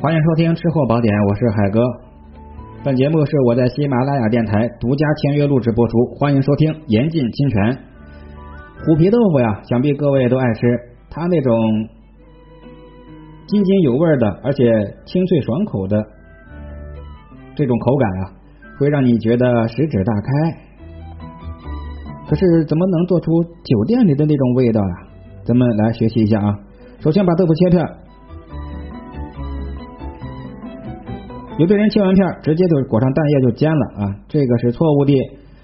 欢迎收听《吃货宝典》，我是海哥。本节目是我在喜马拉雅电台独家签约录制播出，欢迎收听，严禁侵权。虎皮豆腐呀，想必各位都爱吃，它那种津津有味的，而且清脆爽口的这种口感啊，会让你觉得食指大开。可是怎么能做出酒店里的那种味道呀？咱们来学习一下啊。首先把豆腐切片，有的人切完片直接就裹上蛋液就煎了啊，这个是错误的。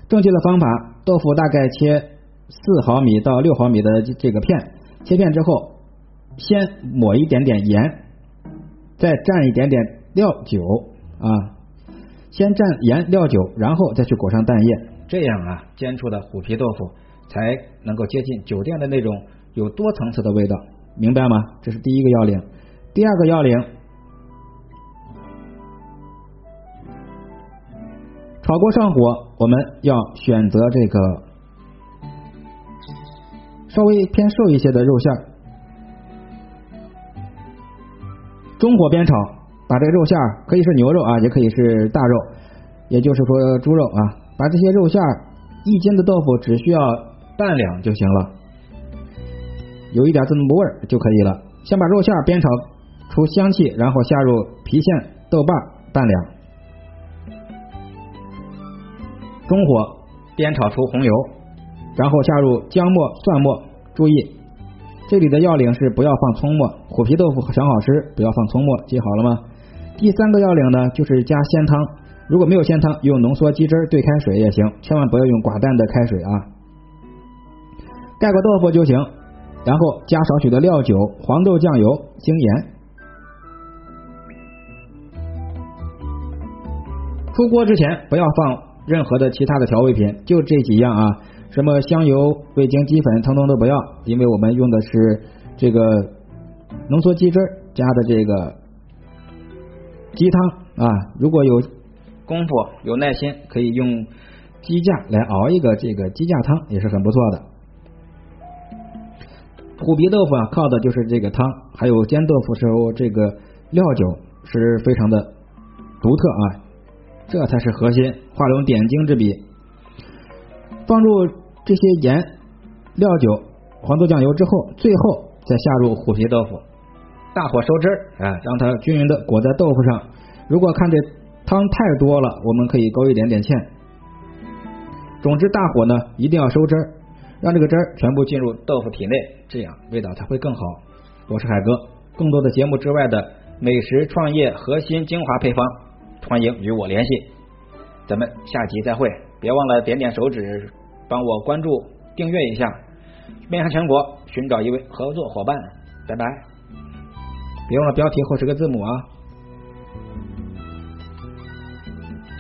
正确的方法，豆腐大概切四毫米到六毫米的这个片，切片之后先抹一点点盐，再蘸一点点料酒啊，先蘸盐料酒，然后再去裹上蛋液。这样啊，煎出的虎皮豆腐才能够接近酒店的那种有多层次的味道，明白吗？这是第一个要领。第二个要领，炒锅上火，我们要选择这个稍微偏瘦一些的肉馅儿，中火煸炒，把这个肉馅儿可以是牛肉啊，也可以是大肉，也就是说猪肉啊。把这些肉馅一斤的豆腐只需要半两就行了，有一点这么味儿就可以了。先把肉馅煸炒出香气，然后下入郫县豆瓣半两，中火煸炒出红油，然后下入姜末、蒜末。注意，这里的要领是不要放葱末，虎皮豆腐想好吃不要放葱末，记好了吗？第三个要领呢，就是加鲜汤。如果没有鲜汤，用浓缩鸡汁兑开水也行，千万不要用寡淡的开水啊。盖过豆腐就行，然后加少许的料酒、黄豆酱油、精盐。出锅之前不要放任何的其他的调味品，就这几样啊，什么香油、味精、鸡粉，通通都不要，因为我们用的是这个浓缩鸡汁加的这个鸡汤啊，如果有。功夫有耐心，可以用鸡架来熬一个这个鸡架汤，也是很不错的。虎皮豆腐啊，靠的就是这个汤，还有煎豆腐时候这个料酒是非常的独特啊，这才是核心，画龙点睛之笔。放入这些盐、料酒、黄豆酱油之后，最后再下入虎皮豆腐，大火收汁儿啊，让它均匀的裹在豆腐上。如果看这。汤太多了，我们可以勾一点点芡。总之，大火呢一定要收汁儿，让这个汁儿全部进入豆腐体内，这样味道才会更好。我是海哥，更多的节目之外的美食创业核心精华配方，欢迎与我联系。咱们下集再会，别忘了点点手指，帮我关注、订阅一下，面向全国寻找一位合作伙伴。拜拜，别忘了标题后十个字母啊。